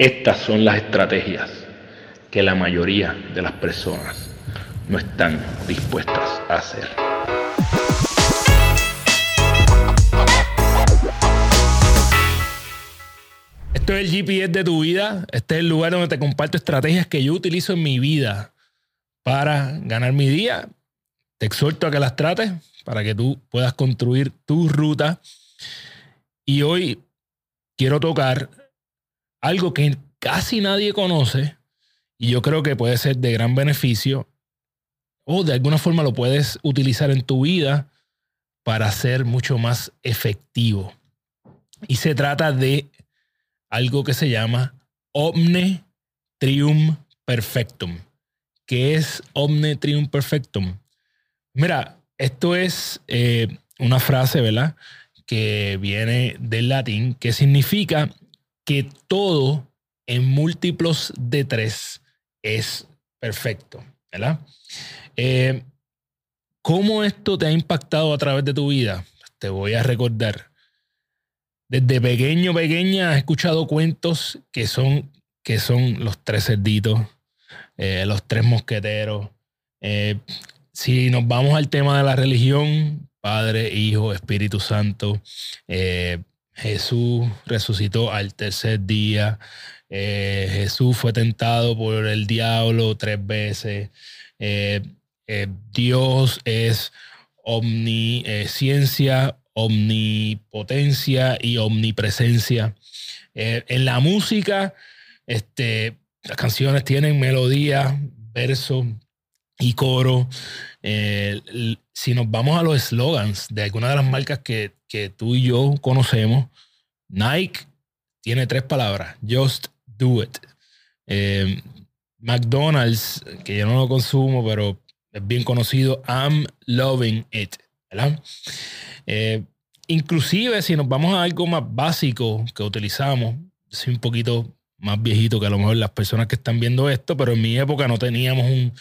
Estas son las estrategias que la mayoría de las personas no están dispuestas a hacer. Esto es el GPS de tu vida. Este es el lugar donde te comparto estrategias que yo utilizo en mi vida para ganar mi día. Te exhorto a que las trates para que tú puedas construir tu ruta. Y hoy quiero tocar algo que casi nadie conoce y yo creo que puede ser de gran beneficio o de alguna forma lo puedes utilizar en tu vida para ser mucho más efectivo. Y se trata de algo que se llama Omne Trium Perfectum. ¿Qué es Omne Trium Perfectum? Mira, esto es eh, una frase, ¿verdad? Que viene del latín, que significa que todo en múltiplos de tres es perfecto, ¿verdad? Eh, ¿Cómo esto te ha impactado a través de tu vida? Te voy a recordar. Desde pequeño, pequeña, has escuchado cuentos que son, que son los tres cerditos, eh, los tres mosqueteros. Eh, si nos vamos al tema de la religión, Padre, Hijo, Espíritu Santo, Jesús resucitó al tercer día. Eh, Jesús fue tentado por el diablo tres veces. Eh, eh, Dios es omnisciencia, omnipotencia y omnipresencia. en la música, este, las canciones tienen melodía, verso y coro. si nos vamos a los slogans de algunas de las marcas que, que tú y yo conocemos, Nike tiene tres palabras, just do it. Eh, McDonald's, que yo no lo consumo, pero es bien conocido, I'm loving it. Eh, inclusive si nos vamos a algo más básico que utilizamos, soy un poquito más viejito que a lo mejor las personas que están viendo esto, pero en mi época no teníamos un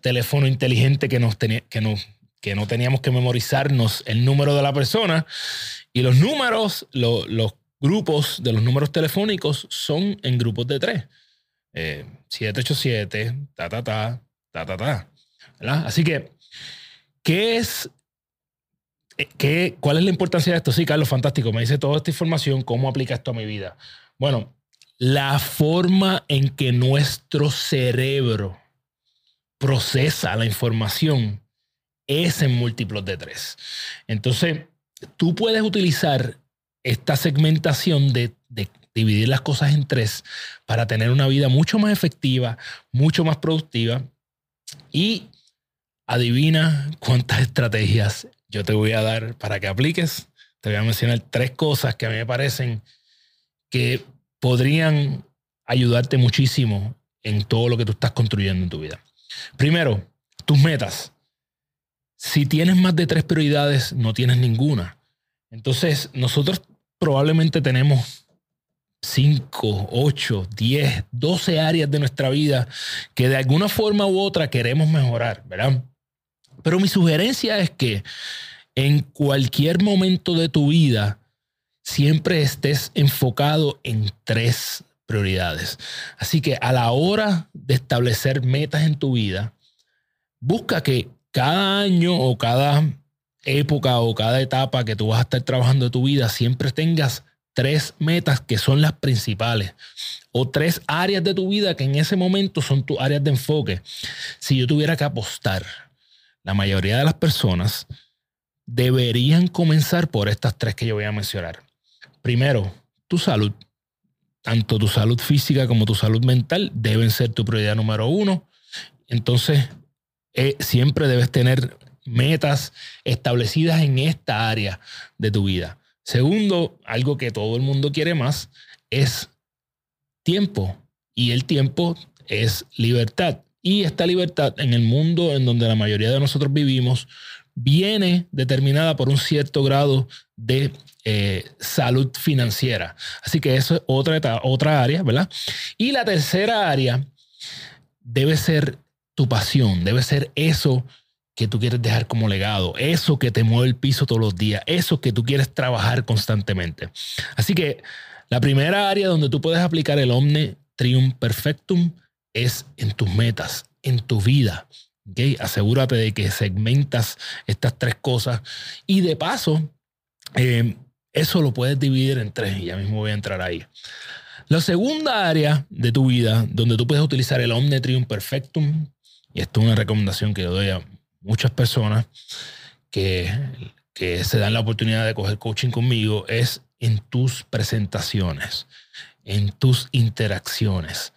teléfono inteligente que nos tenía, que nos que no teníamos que memorizarnos el número de la persona. Y los números, los grupos de los números telefónicos son en grupos de tres. 787, eh, ta, ta, ta, ta, ta, ta. Así que, ¿qué es eh, ¿Qué, ¿Cuál es la importancia de esto? Sí, Carlos, fantástico. Me dice toda esta información, ¿cómo aplica esto a mi vida? Bueno, la forma en que nuestro cerebro procesa la información es en múltiplos de tres. Entonces, tú puedes utilizar esta segmentación de, dividir las cosas en tres para tener una vida mucho más efectiva, mucho más productiva. Y adivina cuántas estrategias yo te voy a dar para que apliques. Te voy a mencionar tres cosas que a mí me parecen que podrían ayudarte muchísimo en todo lo que tú estás construyendo en tu vida. Primero, tus metas. Si tienes más de tres prioridades, no tienes ninguna. Entonces, nosotros probablemente tenemos 5, 8, 10, 12 áreas de nuestra vida que de alguna forma u otra queremos mejorar, ¿verdad? Pero mi sugerencia es que en cualquier momento de tu vida siempre estés enfocado en tres prioridades. Así que a la hora de establecer metas en tu vida, busca que cada año o cada época o cada etapa que tú vas a estar trabajando de tu vida, siempre tengas tres metas que son las principales o tres áreas de tu vida que en ese momento son tus áreas de enfoque. Si yo tuviera que apostar, la mayoría de las personas deberían comenzar por estas tres que yo voy a mencionar. Primero, tu salud. Tanto tu salud física como tu salud mental deben ser tu prioridad número uno. Entonces, eh, siempre debes tener metas establecidas en esta área de tu vida. Segundo, algo que todo el mundo quiere más es tiempo. Y el tiempo es libertad. Y esta libertad en el mundo en donde la mayoría de nosotros vivimos viene determinada por un cierto grado de eh, salud financiera. Así que eso es otra, otra área, ¿verdad? Y la tercera área debe ser tu pasión, debe ser eso que tú quieres dejar como legado, eso que te mueve el piso todos los días, eso que tú quieres trabajar constantemente. Así que la primera área donde tú puedes aplicar el Omne trium perfectum es en tus metas, en tu vida. ¿Okay? Asegúrate de que segmentas estas tres cosas y de paso, eh, eso lo puedes dividir en tres y ya mismo voy a entrar ahí. La segunda área de tu vida donde tú puedes utilizar el Omnitrium Perfectum, y esto es una recomendación que yo doy a muchas personas que, que se dan la oportunidad de coger coaching conmigo, es en tus presentaciones, en tus interacciones.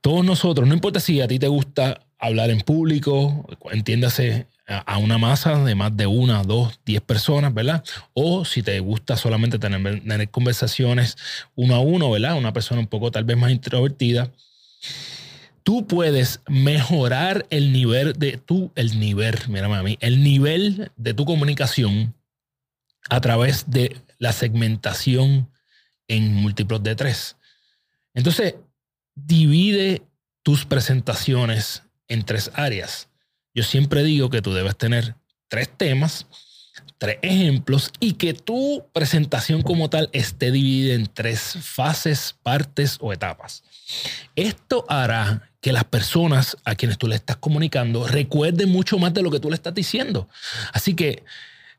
Todos nosotros, no importa si a ti te gusta hablar en público, entiéndase a una masa de más de una, dos, diez personas, ¿verdad? O si te gusta solamente tener, conversaciones uno a uno, ¿verdad? Una persona un poco tal vez más introvertida. Tú puedes mejorar el nivel de tu, el nivel, mírame a el nivel de tu comunicación a través de la segmentación en múltiplos de tres. Entonces, divide tus presentaciones en tres áreas. Yo siempre digo que tú debes tener tres temas, tres ejemplos y que tu presentación como tal esté dividida en tres fases, partes o etapas. Esto hará que las personas a quienes tú le estás comunicando recuerden mucho más de lo que tú le estás diciendo. Así que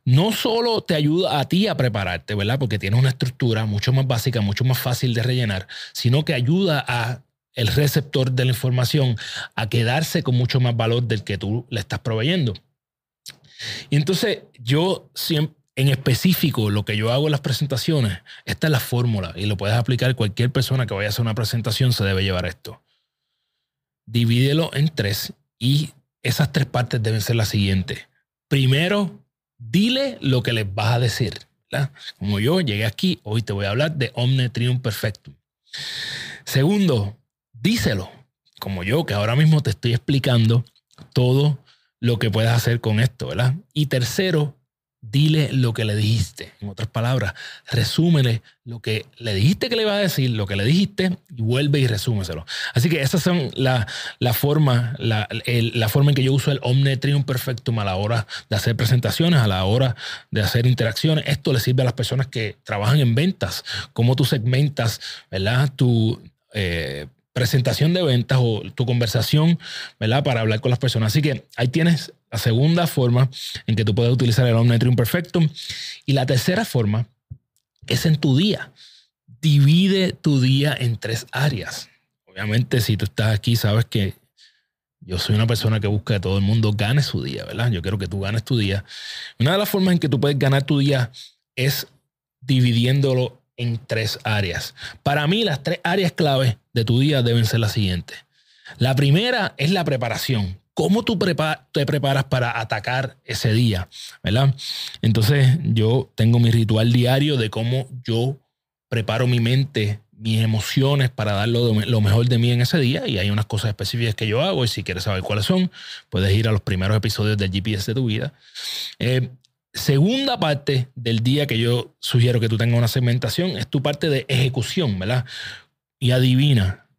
no solo te ayuda a ti a prepararte, ¿verdad? Porque tienes una estructura mucho más básica, mucho más fácil de rellenar, sino que ayuda a el receptor de la información a quedarse con mucho más valor del que tú le estás proveyendo. Y entonces yo siempre, en específico, lo que yo hago en las presentaciones, esta es la fórmula y lo puedes aplicar cualquier persona que vaya a hacer una presentación se debe llevar esto. Divídelo en tres y esas tres partes deben ser las siguientes. Primero, dile lo que les vas a decir. Como yo llegué aquí, hoy te voy a hablar de Omne Trium Perfectum. Segundo, díselo, como yo, que ahora mismo te estoy explicando todo lo que puedes hacer con esto, ¿verdad? Y tercero, dile lo que le dijiste. En otras palabras, resúmele lo que le dijiste que le iba a decir, lo que le dijiste, y vuelve y resúmeselo. Así que esas son la, la forma, la, la, forma en que yo uso el Omnitrium Perfectum a la hora de hacer presentaciones, a la hora de hacer interacciones. Esto le sirve a las personas que trabajan en ventas, cómo tú segmentas, ¿verdad? Tu... Eh, presentación de ventas o tu conversación, ¿verdad? Para hablar con las personas. Así que ahí tienes la segunda forma en que tú puedes utilizar el Omnitrium Perfectum. Y la tercera forma es en tu día. Divide tu día en tres áreas. Obviamente, si tú estás aquí, sabes que yo soy una persona que busca que todo el mundo gane su día, ¿verdad? Yo quiero que tú ganes tu día. Una de las formas en que tú puedes ganar tu día es dividiéndolo en tres áreas. Para mí, las tres áreas clave de tu día deben ser las siguientes. La primera es la preparación. ¿Cómo tú te preparas para atacar ese día? ¿Verdad? Entonces, yo tengo mi ritual diario de cómo yo preparo mi mente, mis emociones para dar lo, mejor de mí en ese día. Y hay unas cosas específicas que yo hago. Y si quieres saber cuáles son, puedes ir a los primeros episodios del GPS de tu vida. Eh, segunda parte del día que yo sugiero que tú tengas una segmentación es tu parte de ejecución, ¿verdad? Y adivina,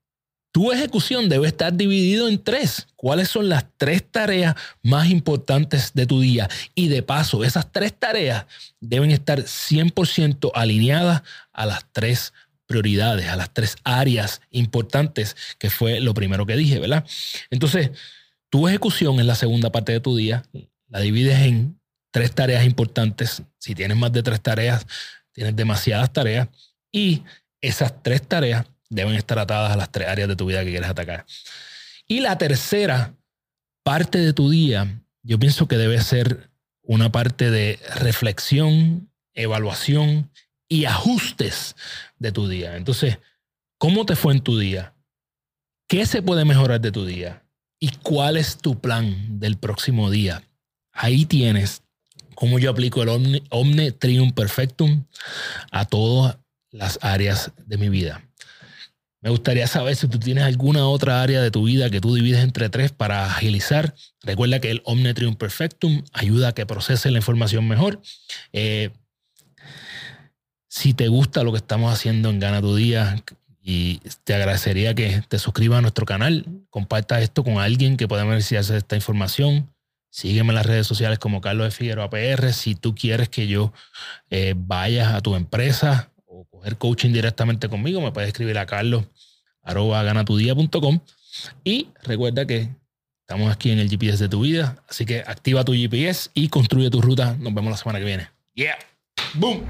tu ejecución debe estar dividido en tres. ¿Cuáles son las tres tareas más importantes de tu día? Y de paso, esas tres tareas deben estar 100% alineadas a las tres prioridades, a las tres áreas importantes, que fue lo primero que dije, ¿verdad? Entonces, tu ejecución es la segunda parte de tu día, la divides en tres tareas importantes. Si tienes más de tres tareas, tienes demasiadas tareas. Y esas tres tareas deben estar atadas a las tres áreas de tu vida que quieres atacar. Y la tercera parte de tu día, yo pienso que debe ser una parte de reflexión, evaluación y ajustes de tu día. Entonces, ¿cómo te fue en tu día? ¿Qué se puede mejorar de tu día? ¿Y cuál es tu plan del próximo día? Ahí tienes cómo yo aplico el Omne, Omne Trium Perfectum a todas las áreas de mi vida. Me gustaría saber si tú tienes alguna otra área de tu vida que tú divides entre tres para agilizar. Recuerda que el Omne Trium Perfectum ayuda a que procese la información mejor. Eh, si te gusta lo que estamos haciendo en Gana tu Día, y te agradecería que te suscribas a nuestro canal, comparta esto con alguien que pueda beneficiarse de esta información. Sígueme en las redes sociales como Carlos de Figueroa PR. Si tú quieres que yo eh, vaya a tu empresa coger coaching directamente conmigo, me puedes escribir a carlos arroba ganatudía.com. Y recuerda que estamos aquí en el GPS de tu vida. Así que activa tu GPS y construye tu ruta. Nos vemos la semana que viene. Yeah. Boom.